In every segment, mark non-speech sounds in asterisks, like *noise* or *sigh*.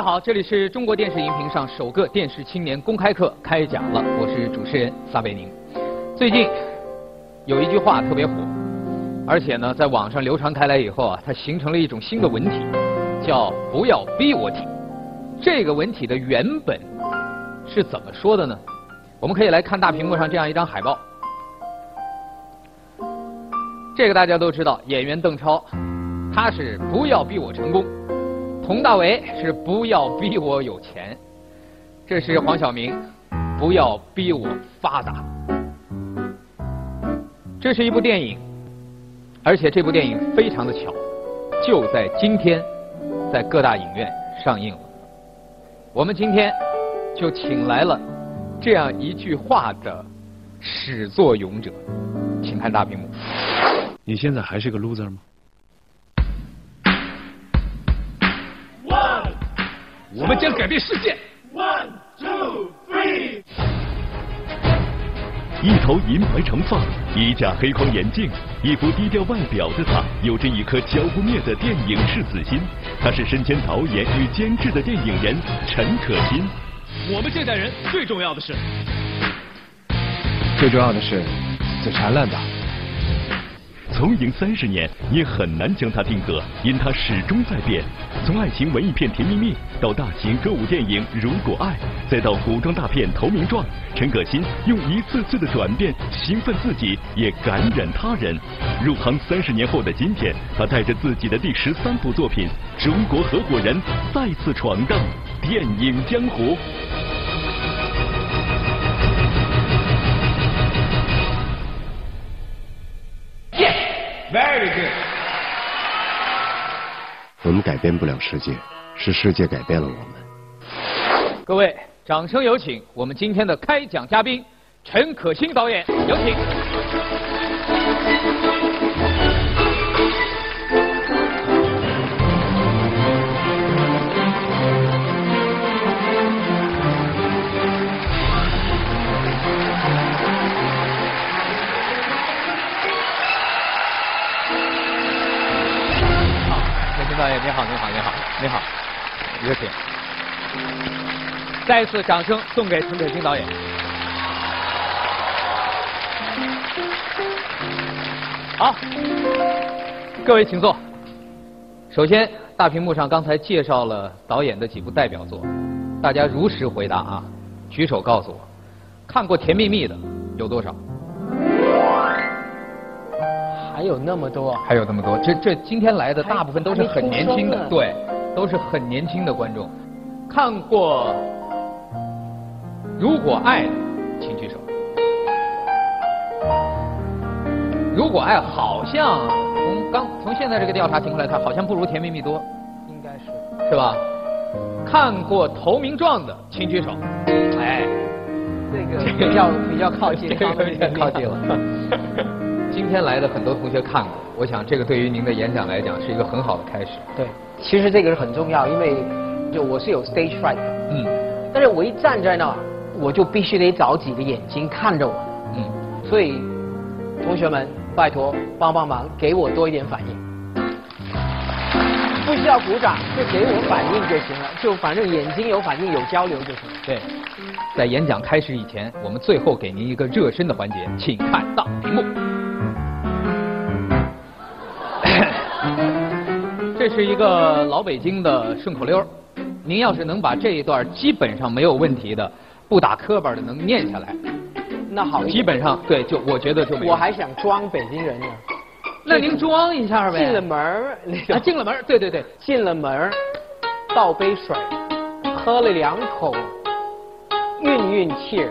各位好，这里是中国电视荧屏上首个电视青年公开课开讲了，我是主持人撒贝宁。最近有一句话特别火，而且呢，在网上流传开来以后啊，它形成了一种新的文体，叫“不要逼我体”。这个文体的原本是怎么说的呢？我们可以来看大屏幕上这样一张海报。这个大家都知道，演员邓超，他是不要逼我成功。佟大为是不要逼我有钱，这是黄晓明，不要逼我发达。这是一部电影，而且这部电影非常的巧，就在今天，在各大影院上映了。我们今天就请来了这样一句话的始作俑者，请看大屏幕。你现在还是个 loser 吗？我们将改变世界。One, two, three。一头银白长发，一架黑框眼镜，一副低调外表的他，有着一颗浇不灭的电影赤子心。他是身兼导演与监制的电影人陈可辛。我们这代人最重要的是，最重要的是死缠烂的。从影三十年，也很难将它定格，因它始终在变。从爱情文艺片《甜蜜蜜》到大型歌舞电影《如果爱》，再到古装大片《投名状》，陈可辛用一次次的转变兴奋自己，也感染他人。入行三十年后的今天，他带着自己的第十三部作品《中国合伙人》再次闯荡电影江湖。Very good。我们改变不了世界，是世界改变了我们。各位，掌声有请我们今天的开讲嘉宾陈可辛导演，有请。有请。再一次掌声送给陈可辛导演。好，各位请坐。首先，大屏幕上刚才介绍了导演的几部代表作，大家如实回答啊，举手告诉我，看过《甜蜜蜜》的有多少？还有那么多，还有那么多，这这今天来的大部分都是很年轻的对，都是很年轻的观众。看过《如果爱》的，请举手。如果爱好像从刚从现在这个调查情况来看，好像不如《甜蜜蜜》多，应该是是吧？看过《投名状》的，请举手。哎，这个比较 *laughs* 比较靠近，这个有点靠近了。今天来的很多同学看过，我想这个对于您的演讲来讲是一个很好的开始。对，其实这个是很重要，因为就我是有 stage fright，的嗯但是我一站在那儿，我就必须得找几个眼睛看着我，嗯，所以同学们拜托帮帮忙，给我多一点反应。不需要鼓掌，就给我反应就行了，就反正眼睛有反应有交流就行。对。在演讲开始以前，我们最后给您一个热身的环节，请看大屏幕。这是一个老北京的顺口溜儿。您要是能把这一段基本上没有问题的，不打磕巴的能念下来，那好，基本上对，就我觉得就没有。我还想装北京人呢。那您装一下呗。进了门儿，那啊，个进了门儿，对对对，进了门儿，倒杯水，喝了两口，运运气儿，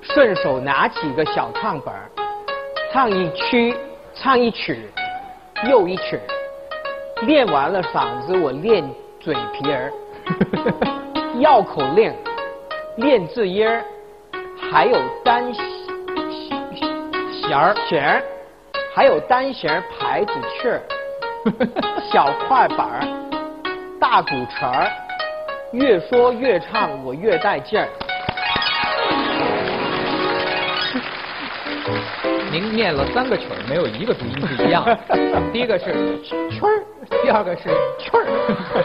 顺手拿起个小唱本儿，唱一曲，唱一曲，又一曲，练完了嗓子，我练嘴皮儿，*laughs* 绕口令，练字音儿，还有单弦儿弦儿，还有单弦儿牌子气儿。*laughs* 小快板儿，大鼓槌儿，越说越唱我越带劲儿。您念了三个曲儿，没有一个读音是一样的。*laughs* 第一个是曲儿，第二个是曲儿。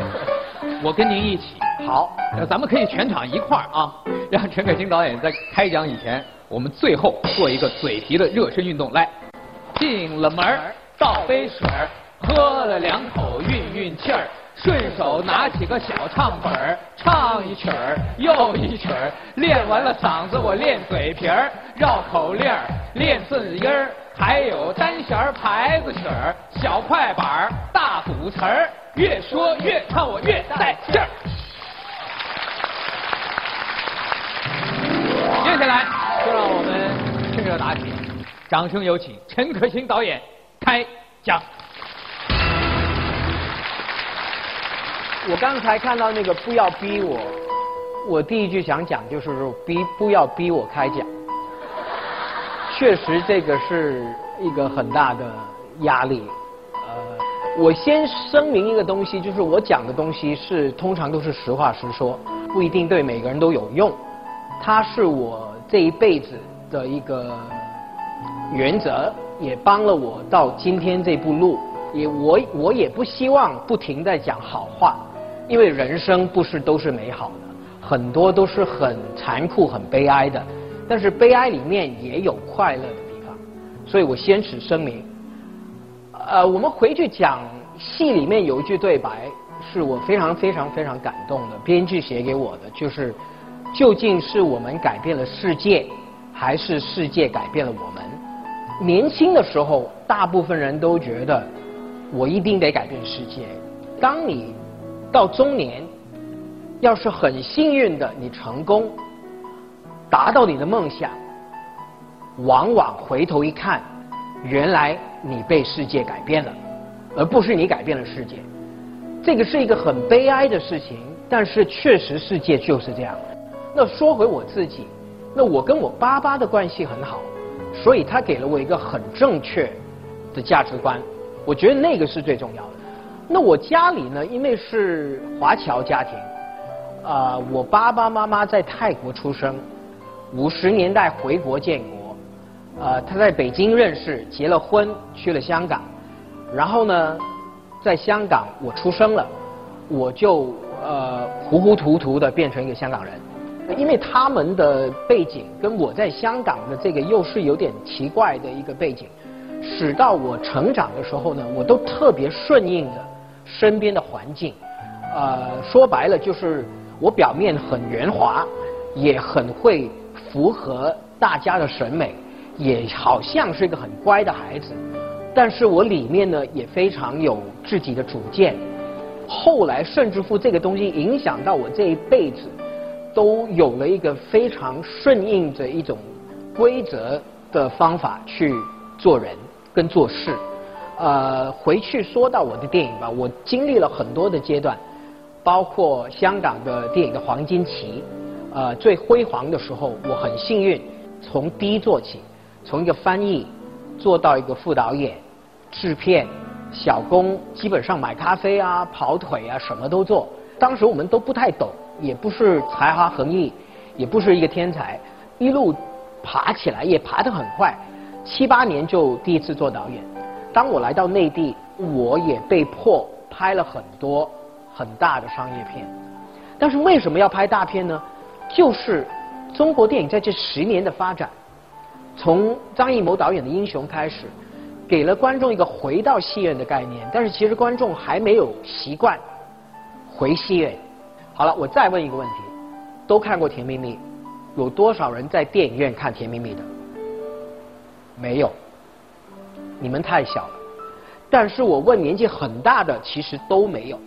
*laughs* 我跟您一起。好，咱们可以全场一块儿啊，让陈可辛导演在开讲以前，我们最后做一个嘴皮的热身运动。来，进了门儿，倒杯水儿，喝了两口，运运气儿。顺手拿起个小唱本儿，唱一曲儿又一曲儿，练完了嗓子我练嘴皮儿，绕口令儿，练字音儿，还有单弦、牌子曲儿、小快板儿、大鼓词儿，越说越唱我越带劲儿。接下来就让我们趁热打铁，掌声有请陈可辛导演开讲。我刚才看到那个不要逼我，我第一句想讲就是说逼不要逼我开讲。确实这个是一个很大的压力。呃，我先声明一个东西，就是我讲的东西是通常都是实话实说，不一定对每个人都有用。它是我这一辈子的一个原则，也帮了我到今天这步路。也我我也不希望不停在讲好话。因为人生不是都是美好的，很多都是很残酷、很悲哀的。但是悲哀里面也有快乐的地方，所以我先此声明。呃，我们回去讲戏里面有一句对白，是我非常非常非常感动的，编剧写给我的，就是究竟是我们改变了世界，还是世界改变了我们？年轻的时候，大部分人都觉得我一定得改变世界。当你到中年，要是很幸运的你成功，达到你的梦想，往往回头一看，原来你被世界改变了，而不是你改变了世界。这个是一个很悲哀的事情，但是确实世界就是这样。那说回我自己，那我跟我爸爸的关系很好，所以他给了我一个很正确的价值观，我觉得那个是最重要的。那我家里呢，因为是华侨家庭，啊，我爸爸妈妈在泰国出生，五十年代回国建国，呃，他在北京认识，结了婚，去了香港，然后呢，在香港我出生了，我就呃糊糊涂涂的变成一个香港人，因为他们的背景跟我在香港的这个又是有点奇怪的一个背景，使到我成长的时候呢，我都特别顺应的。身边的环境，呃，说白了就是我表面很圆滑，也很会符合大家的审美，也好像是一个很乖的孩子，但是我里面呢也非常有自己的主见。后来甚至乎这个东西影响到我这一辈子，都有了一个非常顺应着一种规则的方法去做人跟做事。呃，回去说到我的电影吧，我经历了很多的阶段，包括香港的电影的黄金期，呃，最辉煌的时候，我很幸运从低做起，从一个翻译做到一个副导演、制片、小工，基本上买咖啡啊、跑腿啊，什么都做。当时我们都不太懂，也不是才华横溢，也不是一个天才，一路爬起来也爬得很快，七八年就第一次做导演。当我来到内地，我也被迫拍了很多很大的商业片。但是为什么要拍大片呢？就是中国电影在这十年的发展，从张艺谋导演的《英雄》开始，给了观众一个回到戏院的概念。但是其实观众还没有习惯回戏院。好了，我再问一个问题：都看过《甜蜜蜜》，有多少人在电影院看《甜蜜蜜》的？没有。你们太小了，但是我问年纪很大的，其实都没有。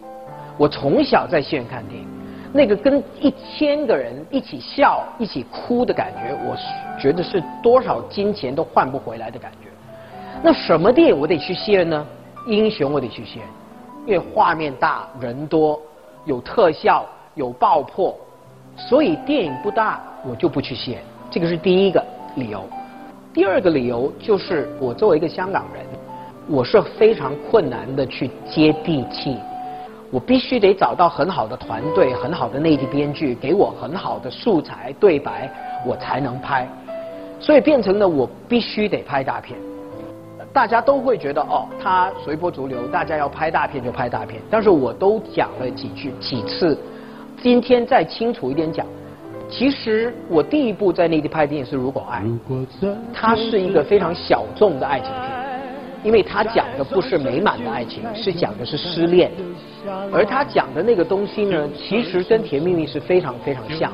我从小在戏院看电影，那个跟一千个人一起笑、一起哭的感觉，我觉得是多少金钱都换不回来的感觉。那什么电影我得去戏院呢？英雄我得去戏院，因为画面大、人多、有特效、有爆破，所以电影不大我就不去戏院。这个是第一个理由。第二个理由就是，我作为一个香港人，我是非常困难的去接地气。我必须得找到很好的团队、很好的内地编剧，给我很好的素材、对白，我才能拍。所以变成了我必须得拍大片。大家都会觉得哦，他随波逐流，大家要拍大片就拍大片。但是我都讲了几句几次，今天再清楚一点讲，其实我第一部在内地拍电影是《如果爱》，它是一个非常小众的爱情片。因为它讲的不是美满的爱情，是讲的是失恋，而他讲的那个东西呢，其实跟《甜蜜蜜》是非常非常像。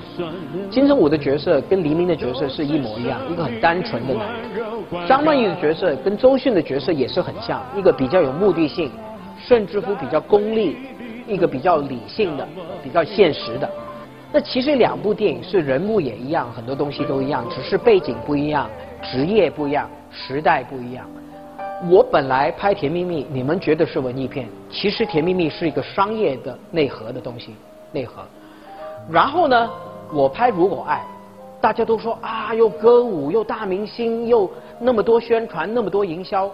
金城武的角色跟黎明的角色是一模一样，一个很单纯的男人。张曼玉的角色跟周迅的角色也是很像，一个比较有目的性，甚至乎比较功利，一个比较理性的，比较现实的。那其实两部电影是人物也一样，很多东西都一样，只是背景不一样，职业不一样，时代不一样。我本来拍《甜蜜蜜》，你们觉得是文艺片，其实《甜蜜蜜》是一个商业的内核的东西，内核。然后呢，我拍《如果爱》，大家都说啊，又歌舞，又大明星，又那么多宣传，那么多营销，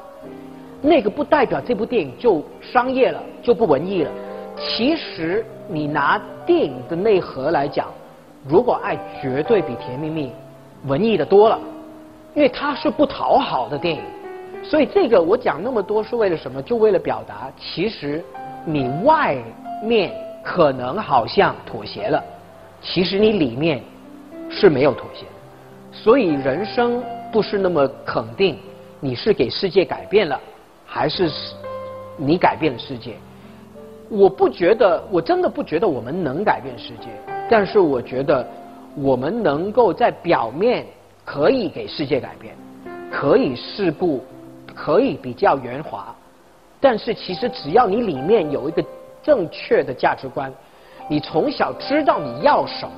那个不代表这部电影就商业了，就不文艺了。其实你拿电影的内核来讲，《如果爱》绝对比《甜蜜蜜》文艺的多了，因为它是不讨好的电影。所以这个我讲那么多是为了什么？就为了表达，其实你外面可能好像妥协了，其实你里面是没有妥协的。所以人生不是那么肯定，你是给世界改变了，还是你改变了世界？我不觉得，我真的不觉得我们能改变世界，但是我觉得我们能够在表面可以给世界改变，可以事不。可以比较圆滑，但是其实只要你里面有一个正确的价值观，你从小知道你要什么，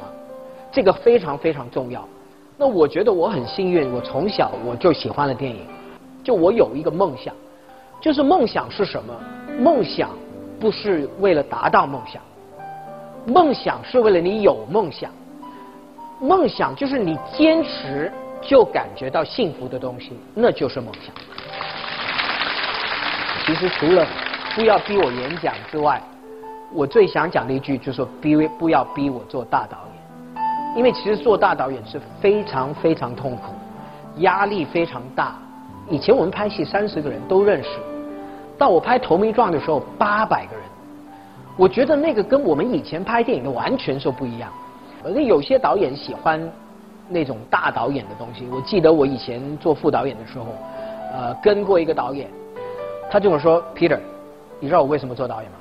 这个非常非常重要。那我觉得我很幸运，我从小我就喜欢了电影，就我有一个梦想，就是梦想是什么？梦想不是为了达到梦想，梦想是为了你有梦想，梦想就是你坚持就感觉到幸福的东西，那就是梦想。其实除了不要逼我演讲之外，我最想讲的一句就是说，逼不要逼我做大导演，因为其实做大导演是非常非常痛苦，压力非常大。以前我们拍戏三十个人都认识，到我拍《投名状》的时候八百个人，我觉得那个跟我们以前拍电影的完全是不一样。而且有些导演喜欢那种大导演的东西。我记得我以前做副导演的时候，呃，跟过一个导演。他就我说，Peter，你知道我为什么做导演吗？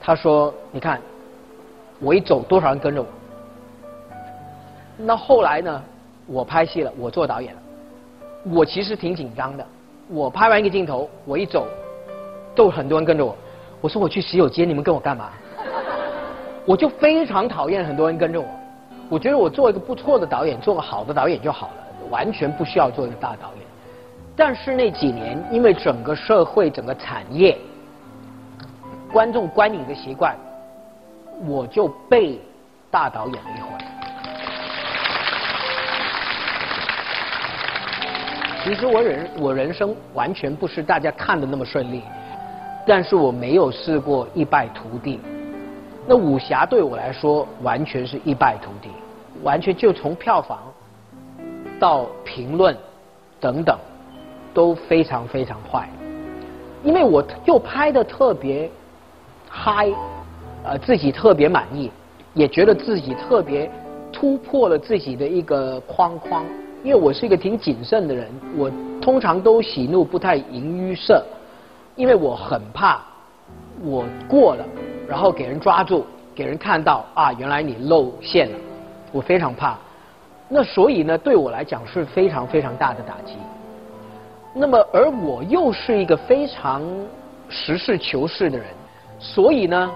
他说，你看，我一走，多少人跟着我。那后来呢，我拍戏了，我做导演了，我其实挺紧张的。我拍完一个镜头，我一走，都很多人跟着我。我说我去洗手间，你们跟我干嘛？我就非常讨厌很多人跟着我。我觉得我做一个不错的导演，做个好的导演就好了，完全不需要做一个大导演。但是那几年，因为整个社会、整个产业、观众观影的习惯，我就被大导演了一回。其实我人我人生完全不是大家看的那么顺利，但是我没有试过一败涂地。那武侠对我来说完全是一败涂地，完全就从票房到评论等等。都非常非常坏，因为我又拍的特别嗨，呃，自己特别满意，也觉得自己特别突破了自己的一个框框。因为我是一个挺谨慎的人，我通常都喜怒不太形于色，因为我很怕我过了，然后给人抓住，给人看到啊，原来你露馅了，我非常怕。那所以呢，对我来讲是非常非常大的打击。那么，而我又是一个非常实事求是的人，所以呢，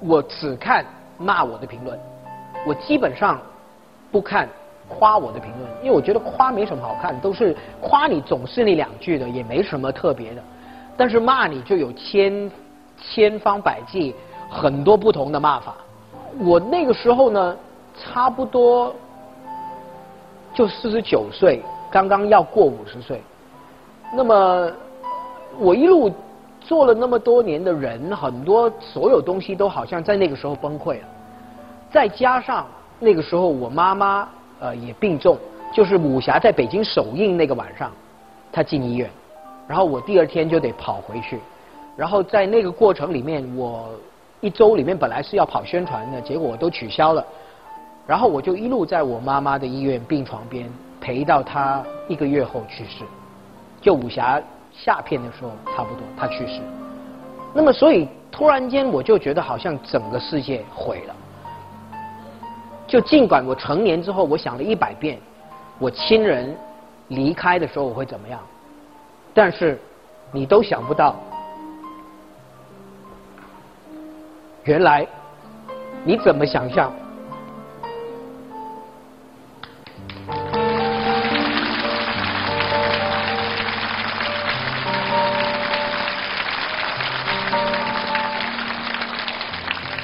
我只看骂我的评论，我基本上不看夸我的评论，因为我觉得夸没什么好看，都是夸你总是那两句的，也没什么特别的。但是骂你就有千千方百计，很多不同的骂法。我那个时候呢，差不多就四十九岁，刚刚要过五十岁。那么，我一路做了那么多年的人，很多所有东西都好像在那个时候崩溃了。再加上那个时候我妈妈呃也病重，就是武侠在北京首映那个晚上，她进医院。然后我第二天就得跑回去，然后在那个过程里面，我一周里面本来是要跑宣传的，结果我都取消了，然后我就一路在我妈妈的医院病床边陪到她一个月后去世，就武侠下片的时候差不多她去世，那么所以突然间我就觉得好像整个世界毁了，就尽管我成年之后我想了一百遍，我亲人离开的时候我会怎么样。但是，你都想不到，原来你怎么想象？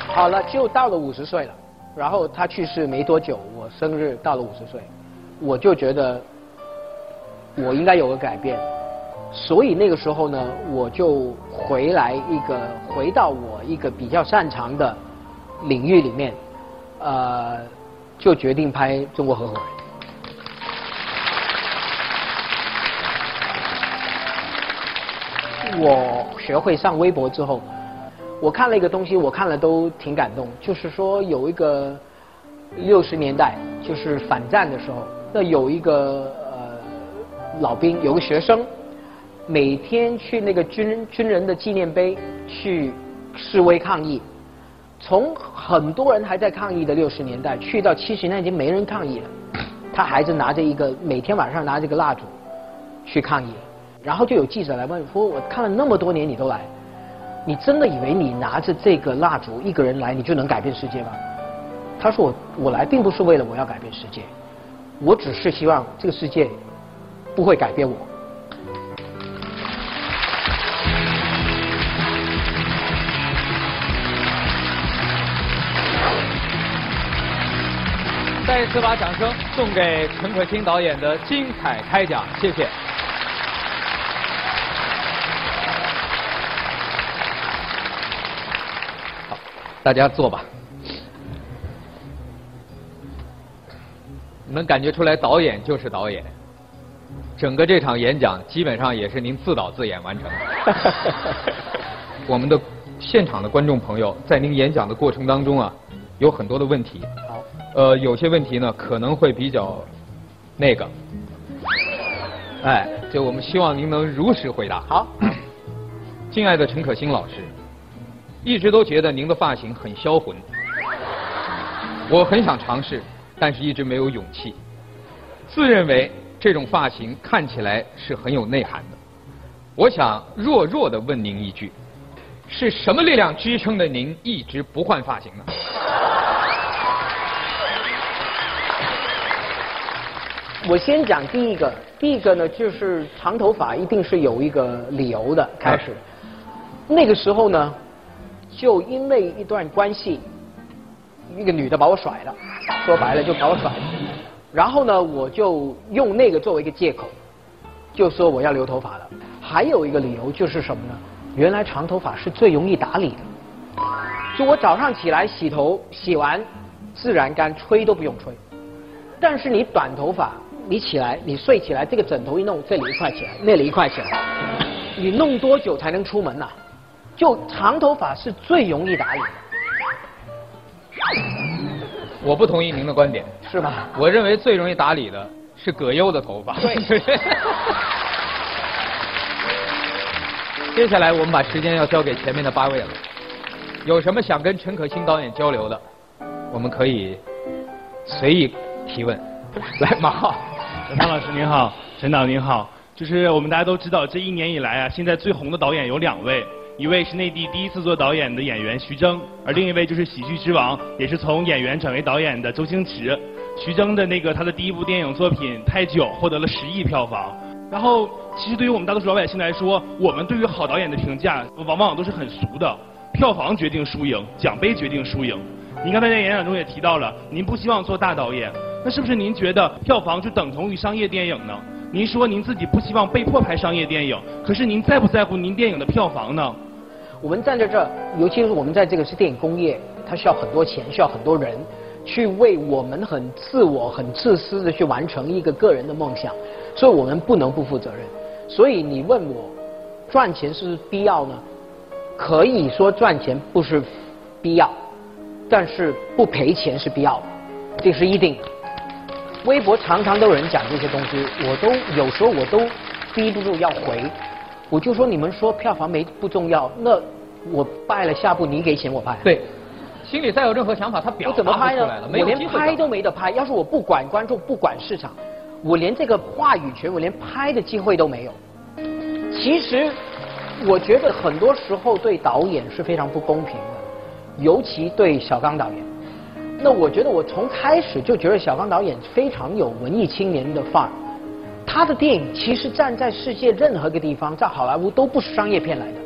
好了，就到了五十岁了，然后他去世没多久，我生日到了五十岁，我就觉得我应该有个改变。所以那个时候呢，我就回来一个回到我一个比较擅长的领域里面，呃，就决定拍《中国合伙人》。我学会上微博之后，我看了一个东西，我看了都挺感动。就是说有一个六十年代，就是反战的时候，那有一个呃老兵，有个学生。每天去那个军军人的纪念碑去示威抗议，从很多人还在抗议的六十年代，去到七十年代已经没人抗议了，他还是拿着一个每天晚上拿着个蜡烛去抗议，然后就有记者来问说：“我看了那么多年你都来，你真的以为你拿着这个蜡烛一个人来你就能改变世界吗？”他说：“我我来并不是为了我要改变世界，我只是希望这个世界不会改变我。”再次把掌声送给陈可辛导演的精彩开讲，谢谢。好，大家坐吧。能感觉出来，导演就是导演。整个这场演讲基本上也是您自导自演完成的。*laughs* 我们的现场的观众朋友，在您演讲的过程当中啊，有很多的问题。呃，有些问题呢可能会比较那个，哎，就我们希望您能如实回答。好，*clears throat* 敬爱的陈可辛老师，一直都觉得您的发型很销魂，我很想尝试，但是一直没有勇气。自认为这种发型看起来是很有内涵的，我想弱弱的问您一句：是什么力量支撑的您一直不换发型呢？我先讲第一个，第一个呢，就是长头发一定是有一个理由的。开始，那个时候呢，就因为一段关系，一个女的把我甩了，说白了就把我甩了。然后呢，我就用那个作为一个借口，就说我要留头发了。还有一个理由就是什么呢？原来长头发是最容易打理的，就我早上起来洗头，洗完自然干，吹都不用吹。但是你短头发。你起来，你睡起来，这个枕头一弄，这里一块起来，那里一块起来，你弄多久才能出门呐？就长头发是最容易打理的。我不同意您的观点，是吗？我认为最容易打理的是葛优的头发。对。*laughs* 接下来我们把时间要交给前面的八位了，有什么想跟陈可辛导演交流的，我们可以随意提问。来，马浩。*laughs* 陈涛老师您好，陈导您好，就是我们大家都知道，这一年以来啊，现在最红的导演有两位，一位是内地第一次做导演的演员徐峥，而另一位就是喜剧之王，也是从演员转为导演的周星驰。徐峥的那个他的第一部电影作品《太久》获得了十亿票房。然后，其实对于我们大多数老百姓来说，我们对于好导演的评价往往都是很俗的，票房决定输赢，奖杯决定输赢。您刚才在演讲中也提到了，您不希望做大导演。那是不是您觉得票房就等同于商业电影呢？您说您自己不希望被迫拍商业电影，可是您在不在乎您电影的票房呢？我们站在这儿，尤其是我们在这个是电影工业，它需要很多钱，需要很多人，去为我们很自我、很自私的去完成一个个人的梦想，所以我们不能不负责任。所以你问我赚钱是是必要呢？可以说赚钱不是必要，但是不赔钱是必要的，这是一定的。微博常常都有人讲这些东西，我都有时候我都逼不住要回，我就说你们说票房没不重要，那我败了下部你给钱我拍。对，心里再有任何想法，他表我怎么达不拍呢出来了，？我连拍都没得拍。要是我不管观众，不管市场，我连这个话语权，我连拍的机会都没有。其实，我觉得很多时候对导演是非常不公平的，尤其对小刚导演。那我觉得我从开始就觉得小刚导演非常有文艺青年的范儿。他的电影其实站在世界任何一个地方，在好莱坞都不是商业片来的，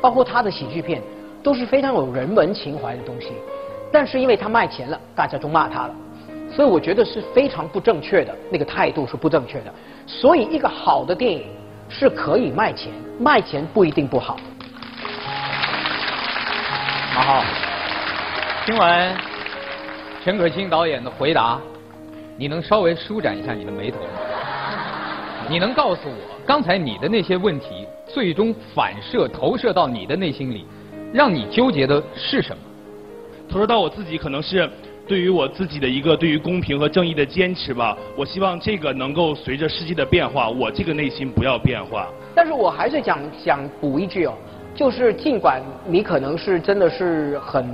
包括他的喜剧片都是非常有人文情怀的东西。但是因为他卖钱了，大家就骂他了，所以我觉得是非常不正确的，那个态度是不正确的。所以一个好的电影是可以卖钱，卖钱不一定不好。马浩，听完陈可辛导演的回答，你能稍微舒展一下你的眉头吗？你能告诉我，刚才你的那些问题，最终反射投射到你的内心里，让你纠结的是什么？投射到我自己，可能是对于我自己的一个对于公平和正义的坚持吧。我希望这个能够随着世界的变化，我这个内心不要变化。但是我还是想想补一句哦，就是尽管你可能是真的是很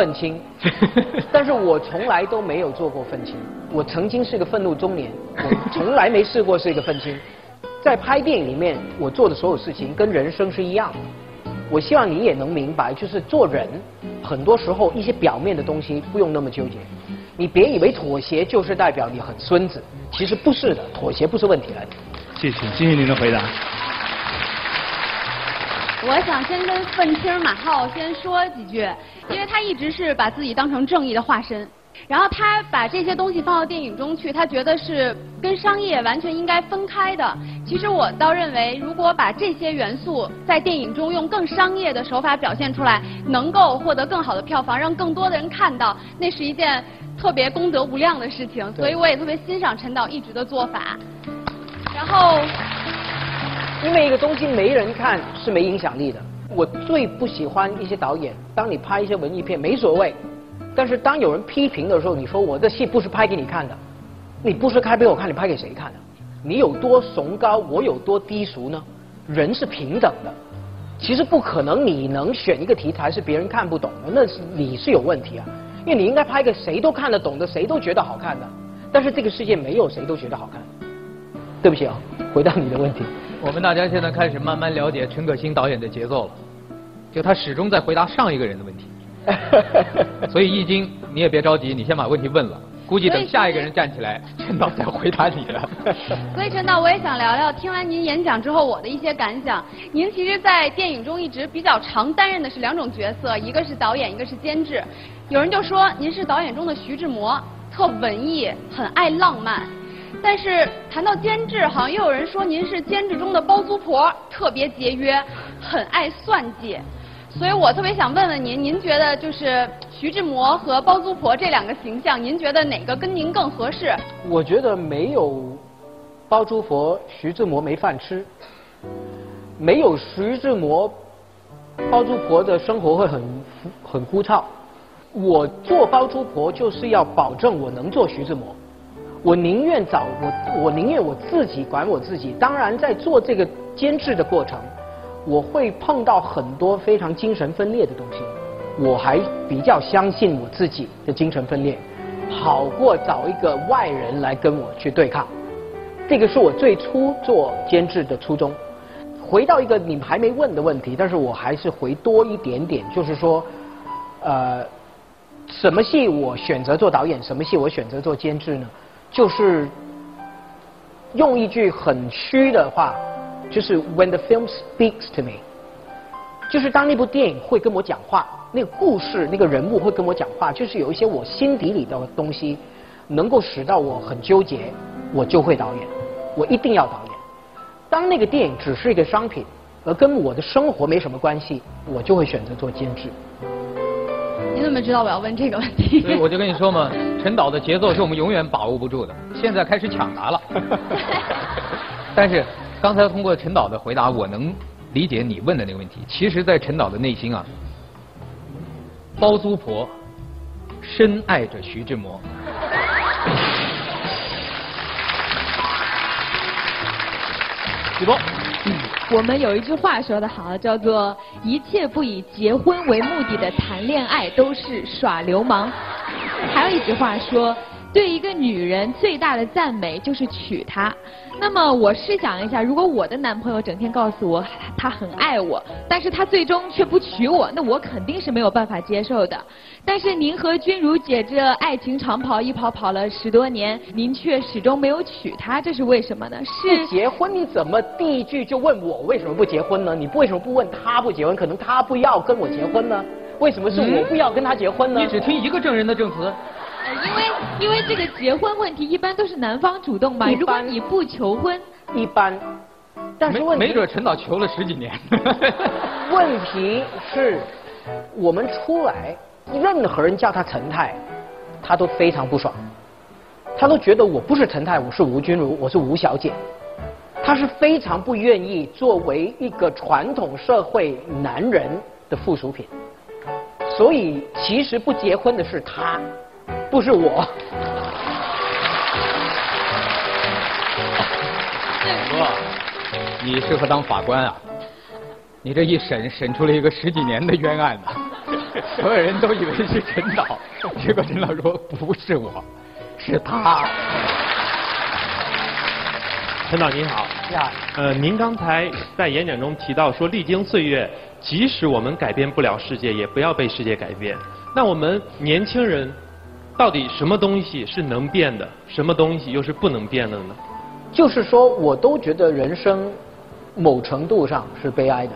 愤青，*laughs* 但是我从来都没有做过愤青。我曾经是个愤怒中年，我从来没试过是一个愤青。*laughs* 在拍电影里面，我做的所有事情跟人生是一样的。我希望你也能明白，就是做人，很多时候一些表面的东西不用那么纠结。你别以为妥协就是代表你很孙子，其实不是的，妥协不是问题来的。谢谢，谢谢您的回答。我想先跟愤青马浩先说几句，因为他一直是把自己当成正义的化身，然后他把这些东西放到电影中去，他觉得是跟商业完全应该分开的。其实我倒认为，如果把这些元素在电影中用更商业的手法表现出来，能够获得更好的票房，让更多的人看到，那是一件特别功德无量的事情。所以我也特别欣赏陈导一直的做法。然后。因为一个东西没人看是没影响力的。我最不喜欢一些导演，当你拍一些文艺片没所谓，但是当有人批评的时候，你说我的戏不是拍给你看的，你不是拍给我看，你拍给谁看的？你有多崇高，我有多低俗呢？人是平等的，其实不可能你能选一个题材是别人看不懂的，那是你是有问题啊。因为你应该拍个谁都看得懂的，谁都觉得好看的。但是这个世界没有谁都觉得好看。对不起啊，回到你的问题。我们大家现在开始慢慢了解陈可辛导演的节奏了，就他始终在回答上一个人的问题。*laughs* 所以易经你也别着急，你先把问题问了，估计等下一个人站起来，陈导再回答你了。*laughs* 所以陈导，我也想聊聊听完您演讲之后我的一些感想。您其实，在电影中一直比较常担任的是两种角色，一个是导演，一个是监制。有人就说您是导演中的徐志摩，特文艺，很爱浪漫。但是谈到监制，好像又有人说您是监制中的包租婆，特别节约，很爱算计。所以我特别想问问您，您觉得就是徐志摩和包租婆这两个形象，您觉得哪个跟您更合适？我觉得没有包租婆，徐志摩没饭吃；没有徐志摩，包租婆的生活会很很枯燥。我做包租婆就是要保证我能做徐志摩。我宁愿找我，我宁愿我自己管我自己。当然，在做这个监制的过程，我会碰到很多非常精神分裂的东西。我还比较相信我自己的精神分裂，好过找一个外人来跟我去对抗。这个是我最初做监制的初衷。回到一个你们还没问的问题，但是我还是回多一点点，就是说，呃，什么戏我选择做导演，什么戏我选择做监制呢？就是用一句很虚的话，就是 When the film speaks to me，就是当那部电影会跟我讲话，那个故事、那个人物会跟我讲话，就是有一些我心底里的东西，能够使到我很纠结，我就会导演，我一定要导演。当那个电影只是一个商品，而跟我的生活没什么关系，我就会选择做监制。你怎么知道我要问这个问题？所以我就跟你说嘛，陈导的节奏是我们永远把握不住的。现在开始抢答了，*laughs* 但是刚才通过陈导的回答，我能理解你问的那个问题。其实，在陈导的内心啊，包租婆深爱着徐志摩。许波，我们有一句话说得好，叫做“一切不以结婚为目的的谈恋爱都是耍流氓”。还有一句话说。对一个女人最大的赞美就是娶她。那么我试想一下，如果我的男朋友整天告诉我他很爱我，但是他最终却不娶我，那我肯定是没有办法接受的。但是您和君如姐这爱情长跑一跑跑了十多年，您却始终没有娶她，这是为什么呢？是结婚你怎么第一句就问我为什么不结婚呢？你为什么不问他不结婚？可能他不要跟我结婚呢？为什么是我不要跟他结婚呢？你只听一个证人的证词。因为因为这个结婚问题一般都是男方主动嘛，如果你不求婚，一般，但是问题没准陈导求了十几年。*laughs* 问题是，我们出来，任何人叫他陈太，他都非常不爽，他都觉得我不是陈太，我是吴君如，我是吴小姐，他是非常不愿意作为一个传统社会男人的附属品，所以其实不结婚的是他。不是我，哥，你适合当法官啊！你这一审审出了一个十几年的冤案呢，*laughs* 所有人都以为是陈导，*laughs* 结果陈导说不是我，是他。陈导您好，呀，呃，您刚才在演讲中提到说，历经岁月，即使我们改变不了世界，也不要被世界改变。那我们年轻人。到底什么东西是能变的，什么东西又是不能变的呢？就是说，我都觉得人生某程度上是悲哀的。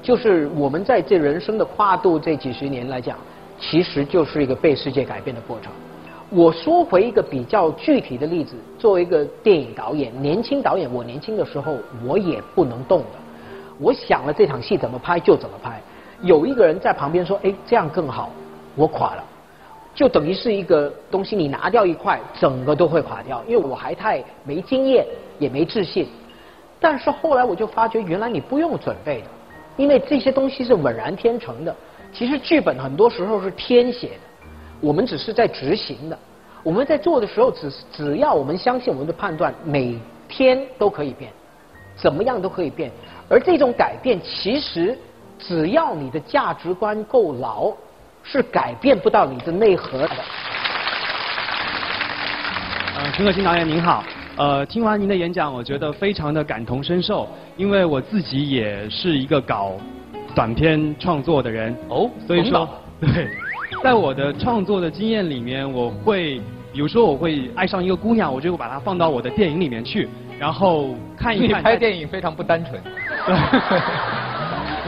就是我们在这人生的跨度这几十年来讲，其实就是一个被世界改变的过程。我说回一个比较具体的例子，作为一个电影导演，年轻导演，我年轻的时候我也不能动的。我想了这场戏怎么拍就怎么拍，有一个人在旁边说：“哎，这样更好。”我垮了。就等于是一个东西，你拿掉一块，整个都会垮掉。因为我还太没经验，也没自信。但是后来我就发觉，原来你不用准备的，因为这些东西是稳然天成的。其实剧本很多时候是天写的，我们只是在执行的。我们在做的时候，只只要我们相信我们的判断，每天都可以变，怎么样都可以变。而这种改变，其实只要你的价值观够牢。是改变不到你的内核的。呃，陈可辛导演您好，呃，听完您的演讲，我觉得非常的感同身受，因为我自己也是一个搞短片创作的人。哦，所以说，*laughs* 对，在我的创作的经验里面，我会，比如说我会爱上一个姑娘，我就会把她放到我的电影里面去，然后看一看。拍电影非常不单纯。*laughs* *laughs*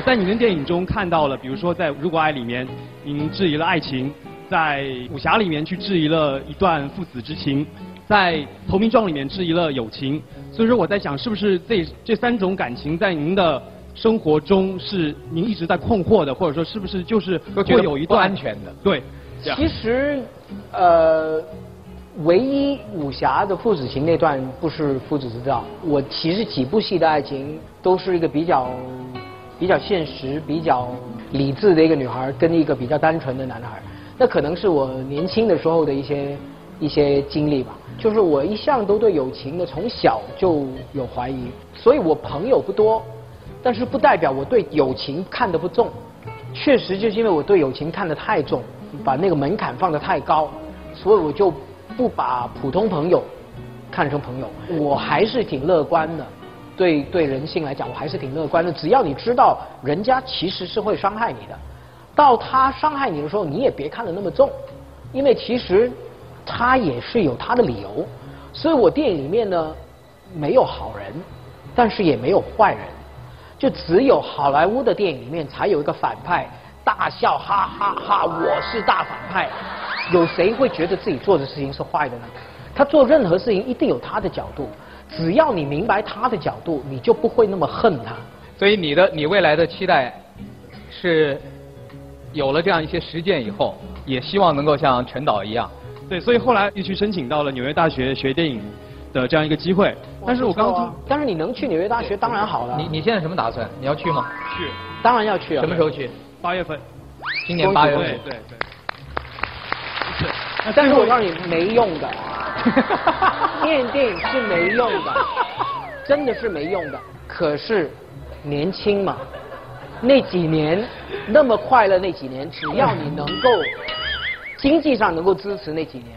我在你的电影中看到了，比如说在《如果爱》里面，您质疑了爱情；在《武侠》里面去质疑了一段父子之情；在《投名状》里面质疑了友情。所以说我在想，是不是这这三种感情在您的生活中是您一直在困惑的，或者说是不是就是会有一段安全的？对。其实，呃，唯一武侠的父子情那段不是父子之道。我其实几部戏的爱情都是一个比较。比较现实、比较理智的一个女孩，跟一个比较单纯的男孩，那可能是我年轻的时候的一些一些经历吧。就是我一向都对友情的从小就有怀疑，所以我朋友不多，但是不代表我对友情看得不重。确实就是因为我对友情看得太重，把那个门槛放得太高，所以我就不把普通朋友看成朋友。我还是挺乐观的。对对人性来讲，我还是挺乐观的。只要你知道人家其实是会伤害你的，到他伤害你的时候，你也别看得那么重，因为其实他也是有他的理由。所以我电影里面呢，没有好人，但是也没有坏人，就只有好莱坞的电影里面才有一个反派，大笑哈哈哈，我是大反派。有谁会觉得自己做的事情是坏的呢？他做任何事情一定有他的角度。只要你明白他的角度，你就不会那么恨他。所以你的你未来的期待是有了这样一些实践以后，也希望能够像陈导一样。对，所以后来又去申请到了纽约大学学电影的这样一个机会。但是我刚刚听，但是你能去纽约大学当然好了。你你现在什么打算？你要去吗？去，当然要去啊。什么时候去？八月份。今年八月份。对对对。但是我告诉你，没用的。念 *laughs* 电影是没用的，真的是没用的。可是年轻嘛，那几年那么快乐，那几年只要你能够经济上能够支持，那几年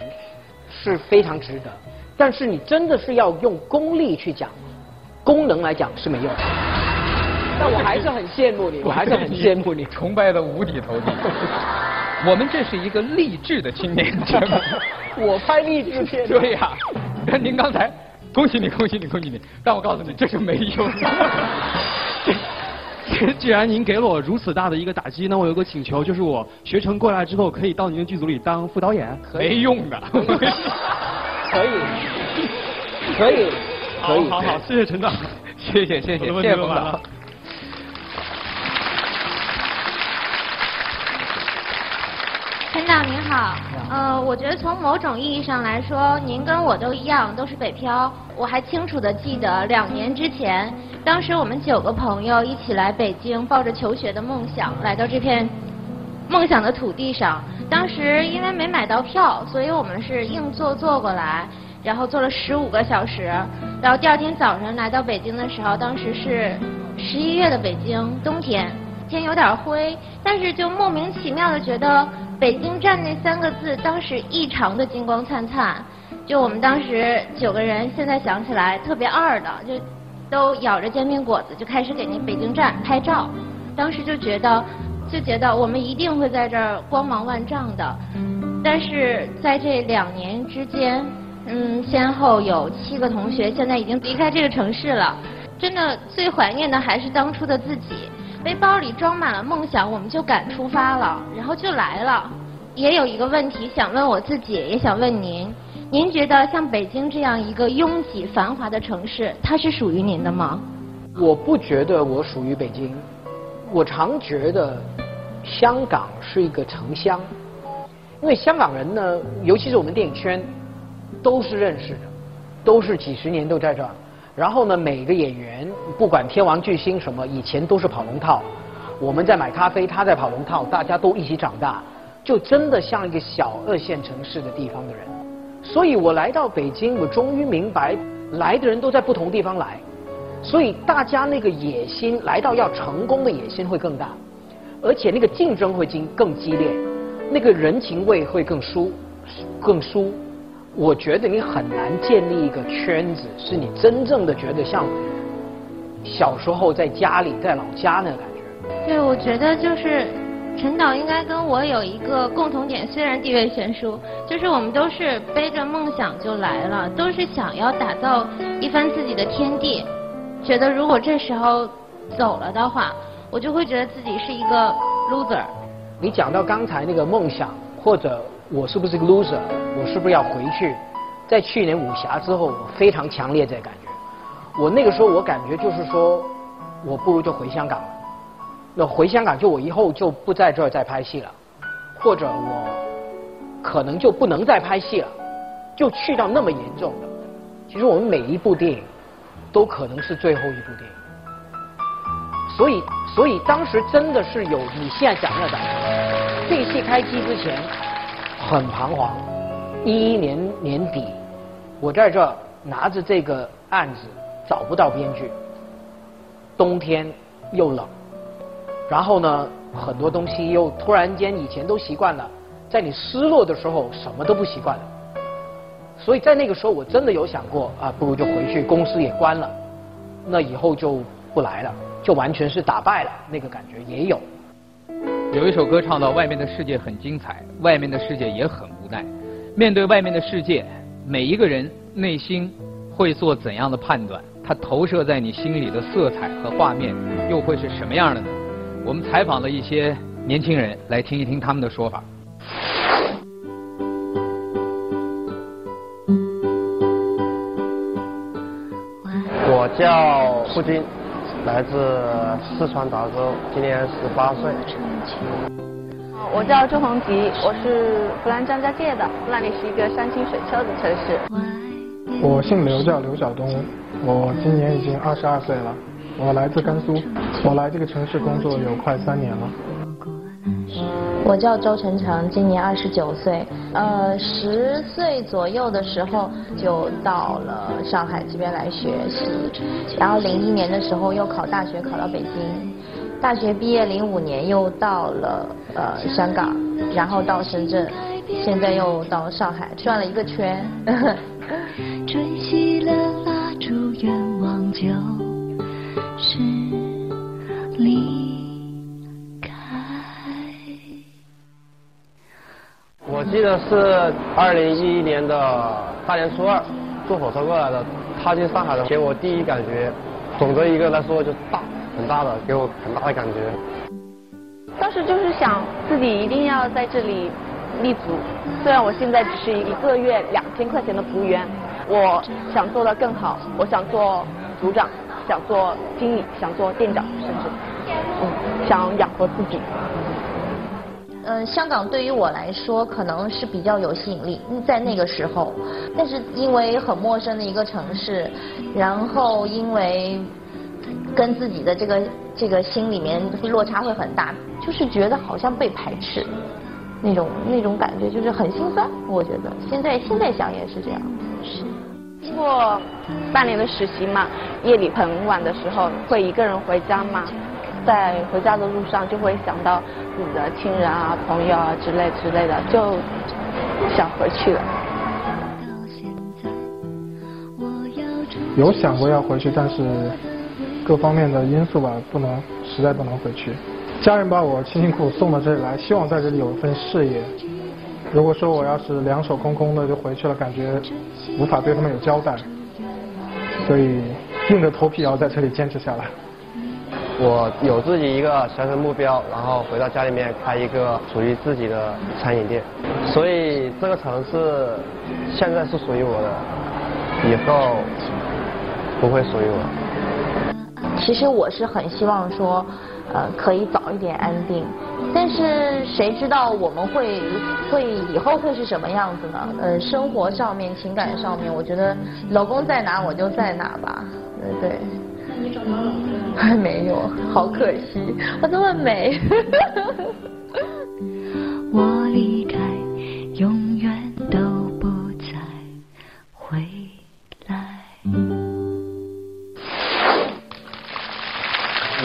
是非常值得。但是你真的是要用功力去讲，功能来讲是没用的。但我还是很羡慕你，我还是很羡慕你，崇拜的五体投地。我们这是一个励志的青年节目，*laughs* 我拍励志片。对呀，那您刚才，恭喜你，恭喜你，恭喜你！但我告诉你，这是没用 *laughs* 的。既然您给了我如此大的一个打击，那我有个请求，就是我学成过来之后，可以到您的剧组里当副导演。没用的。可以，可以，可以。好好好，谢谢陈导，谢谢谢谢谢谢冯导。陈导您好，呃，我觉得从某种意义上来说，您跟我都一样，都是北漂。我还清楚的记得两年之前，当时我们九个朋友一起来北京，抱着求学的梦想来到这片梦想的土地上。当时因为没买到票，所以我们是硬座坐过来，然后坐了十五个小时。然后第二天早上来到北京的时候，当时是十一月的北京，冬天，天有点灰，但是就莫名其妙的觉得。北京站那三个字，当时异常的金光灿灿。就我们当时九个人，现在想起来特别二的，就都咬着煎饼果子就开始给那北京站拍照。当时就觉得，就觉得我们一定会在这儿光芒万丈的。但是在这两年之间，嗯，先后有七个同学现在已经离开这个城市了。真的最怀念的还是当初的自己。背包里装满了梦想，我们就敢出发了，然后就来了。也有一个问题想问我自己，也想问您：您觉得像北京这样一个拥挤繁华的城市，它是属于您的吗？我不觉得我属于北京，我常觉得香港是一个城乡，因为香港人呢，尤其是我们电影圈，都是认识的，都是几十年都在这儿。然后呢，每个演员不管天王巨星什么，以前都是跑龙套。我们在买咖啡，他在跑龙套，大家都一起长大，就真的像一个小二线城市的地方的人。所以我来到北京，我终于明白，来的人都在不同地方来，所以大家那个野心，来到要成功的野心会更大，而且那个竞争会更更激烈，那个人情味会更疏，更疏。我觉得你很难建立一个圈子，是你真正的觉得像小时候在家里在老家那个感觉。对，我觉得就是陈导应该跟我有一个共同点，虽然地位悬殊，就是我们都是背着梦想就来了，都是想要打造一番自己的天地。觉得如果这时候走了的话，我就会觉得自己是一个 loser。你讲到刚才那个梦想或者。我是不是个 loser？我是不是要回去？在去年武侠之后，我非常强烈这感觉。我那个时候我感觉就是说，我不如就回香港了。那回香港就我以后就不在这儿再拍戏了，或者我可能就不能再拍戏了，就去到那么严重的。其实我们每一部电影都可能是最后一部电影。所以，所以当时真的是有你现在讲那感觉。这戏开机之前。很彷徨。一一年年底，我在这拿着这个案子，找不到编剧。冬天又冷，然后呢，很多东西又突然间以前都习惯了，在你失落的时候，什么都不习惯了。所以在那个时候，我真的有想过啊，不如就回去，公司也关了，那以后就不来了，就完全是打败了，那个感觉也有。有一首歌唱到：外面的世界很精彩，外面的世界也很无奈。面对外面的世界，每一个人内心会做怎样的判断？它投射在你心里的色彩和画面又会是什么样的呢？我们采访了一些年轻人，来听一听他们的说法。我叫付军。来自四川达州，今年十八岁。我叫周红吉，我是湖南张家界的，那里是一个山清水秀的城市。我姓刘，叫刘晓东，我今年已经二十二岁了，我来自甘肃，我来这个城市工作有快三年了。我叫周晨晨，今年二十九岁，呃，十岁左右的时候就到了上海这边来学习，然后零一年的时候又考大学考到北京，大学毕业零五年又到了呃香港，然后到深圳，现在又到上海，转了一个圈。*laughs* 记得是二零一一年的大年初二，坐火车过来的。踏进上海的，给我第一感觉，总的一个来说就大，很大的，给我很大的感觉。当时就是想自己一定要在这里立足，虽然我现在只是一个月两千块钱的服务员。我想做的更好，我想做组长，想做经理，想做店长，甚至，嗯，想养活自己。嗯，香港对于我来说可能是比较有吸引力，在那个时候，但是因为很陌生的一个城市，然后因为跟自己的这个这个心里面落差会很大，就是觉得好像被排斥，那种那种感觉就是很心酸。我觉得现在现在想也是这样。是。经过半年的实习嘛，夜里很晚的时候会一个人回家嘛，在回家的路上就会想到自己的亲人啊、朋友啊之类之类的，就想回去了。有想过要回去，但是各方面的因素吧，不能，实在不能回去。家人把我辛辛苦苦送到这里来，希望在这里有一份事业。如果说我要是两手空空的就回去了，感觉无法对他们有交代，所以硬着头皮也要在这里坚持下来。我有自己一个小小的目标，然后回到家里面开一个属于自己的餐饮店。所以这个城市现在是属于我的，以后不会属于我。其实我是很希望说。呃，可以早一点安定，但是谁知道我们会会以后会是什么样子呢？呃，生活上面、情感上面，我觉得老公在哪我就在哪吧，对对。你找到老公了？还没有，好可惜，我那么美。*laughs* 我离开，永远都不再回来。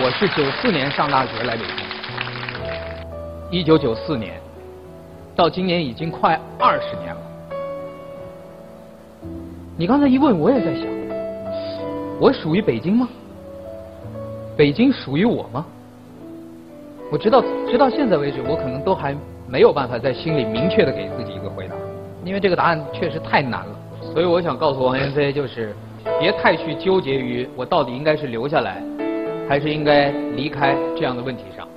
我是九四年上大学来北京，一九九四年到今年已经快二十年了。你刚才一问，我也在想，我属于北京吗？北京属于我吗？我直到直到现在为止，我可能都还没有办法在心里明确的给自己一个回答，因为这个答案确实太难了。所以我想告诉王彦飞，就是别太去纠结于我到底应该是留下来。还是应该离开这样的问题上。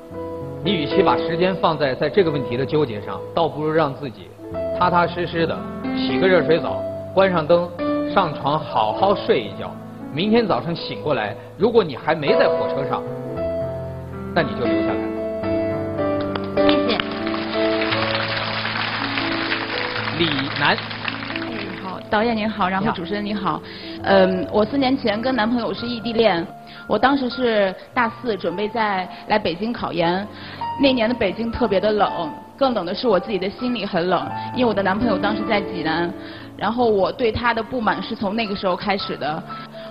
你与其把时间放在在这个问题的纠结上，倒不如让自己踏踏实实的洗个热水澡，关上灯，上床好好睡一觉。明天早上醒过来，如果你还没在火车上，那你就留下来。谢谢。李楠。好，导演您好，然后主持人您好。嗯，我四年前跟男朋友是异地恋。我当时是大四，准备在来北京考研。那年的北京特别的冷，更冷的是我自己的心里很冷，因为我的男朋友当时在济南。然后我对他的不满是从那个时候开始的。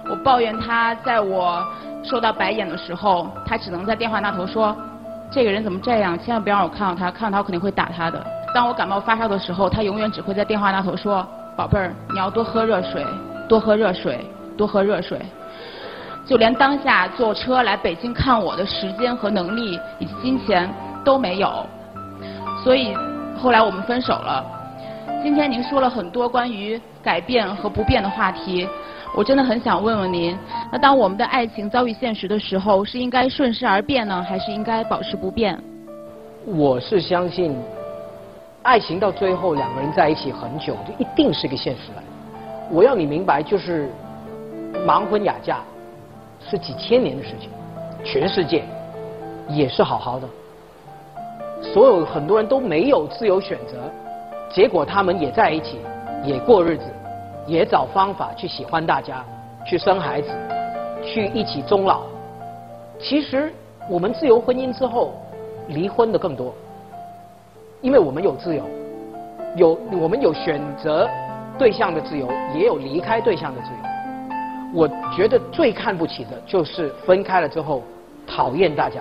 我抱怨他在我受到白眼的时候，他只能在电话那头说：“这个人怎么这样？千万不要让我看到他，看到他我肯定会打他的。”当我感冒发烧的时候，他永远只会在电话那头说：“宝贝儿，你要多喝热水，多喝热水，多喝热水。”就连当下坐车来北京看我的时间和能力以及金钱都没有，所以后来我们分手了。今天您说了很多关于改变和不变的话题，我真的很想问问您：那当我们的爱情遭遇现实的时候，是应该顺势而变呢，还是应该保持不变？我是相信，爱情到最后两个人在一起很久，就一定是个现实来。我要你明白，就是盲婚哑嫁。是几千年的事情，全世界也是好好的，所有很多人都没有自由选择，结果他们也在一起，也过日子，也找方法去喜欢大家，去生孩子，去一起终老。其实我们自由婚姻之后，离婚的更多，因为我们有自由，有我们有选择对象的自由，也有离开对象的自由。我觉得最看不起的就是分开了之后讨厌大家，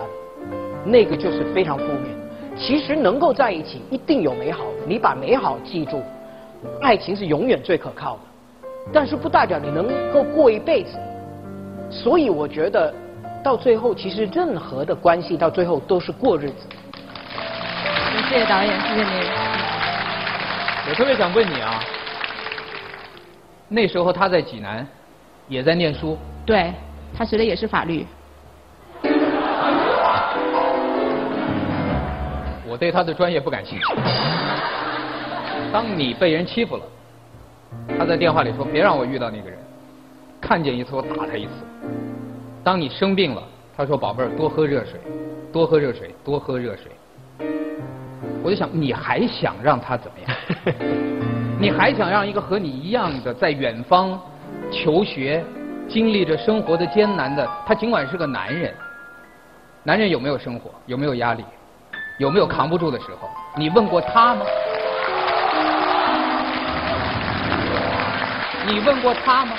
那个就是非常负面。其实能够在一起，一定有美好的，你把美好记住，爱情是永远最可靠的。但是不代表你能够过一辈子。所以我觉得，到最后其实任何的关系到最后都是过日子。谢谢导演，谢谢您。我特别想问你啊，那时候他在济南，也在念书。对，他学的也是法律。我对他的专业不感兴趣。当你被人欺负了，他在电话里说：“别让我遇到那个人，看见一次我打他一次。”当你生病了，他说：“宝贝儿，多喝热水，多喝热水，多喝热水。”我就想，你还想让他怎么样？你还想让一个和你一样的在远方求学、经历着生活的艰难的他，尽管是个男人，男人有没有生活？有没有压力？有没有扛不住的时候？你问过他吗？你问过他吗？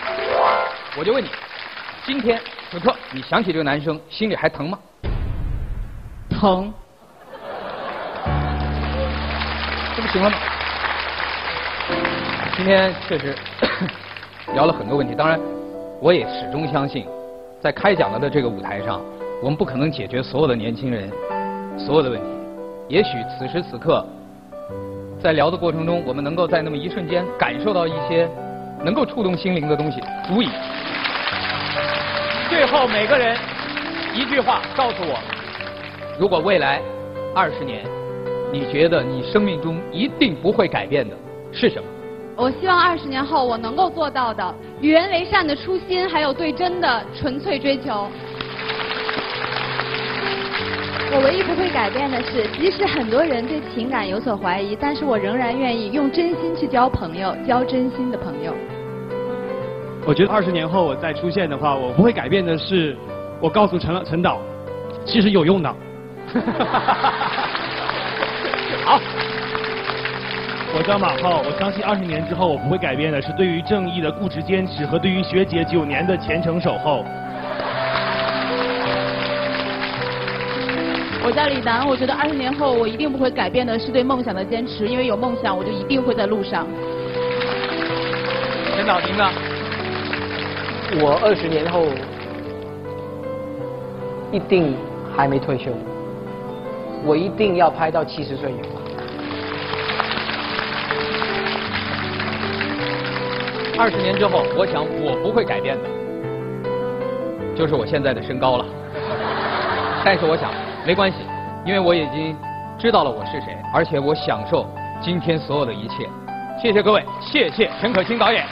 我就问你，今天此刻你想起这个男生，心里还疼吗？疼。这不行了吗？今天确实 *coughs* 聊了很多问题，当然，我也始终相信，在开讲了的这个舞台上，我们不可能解决所有的年轻人所有的问题。也许此时此刻，在聊的过程中，我们能够在那么一瞬间感受到一些能够触动心灵的东西，足以。最后，每个人一句话告诉我：如果未来二十年，你觉得你生命中一定不会改变的是什么？我希望二十年后我能够做到的，与人为善的初心，还有对真的纯粹追求。我唯一不会改变的是，即使很多人对情感有所怀疑，但是我仍然愿意用真心去交朋友，交真心的朋友。我觉得二十年后我再出现的话，我不会改变的是，我告诉陈老陈导，其实有用的。*laughs* 好，我叫马浩，我相信二十年之后我不会改变的是对于正义的固执坚持和对于学姐九年的虔诚守候。我叫李楠，我觉得二十年后我一定不会改变的是对梦想的坚持，因为有梦想，我就一定会在路上。陈导，您呢？我二十年后一定还没退休，我一定要拍到七十岁以后。二十年之后，我想我不会改变的，就是我现在的身高了。*laughs* 但是我想。没关系，因为我已经知道了我是谁，而且我享受今天所有的一切。谢谢各位，谢谢陈可辛导演。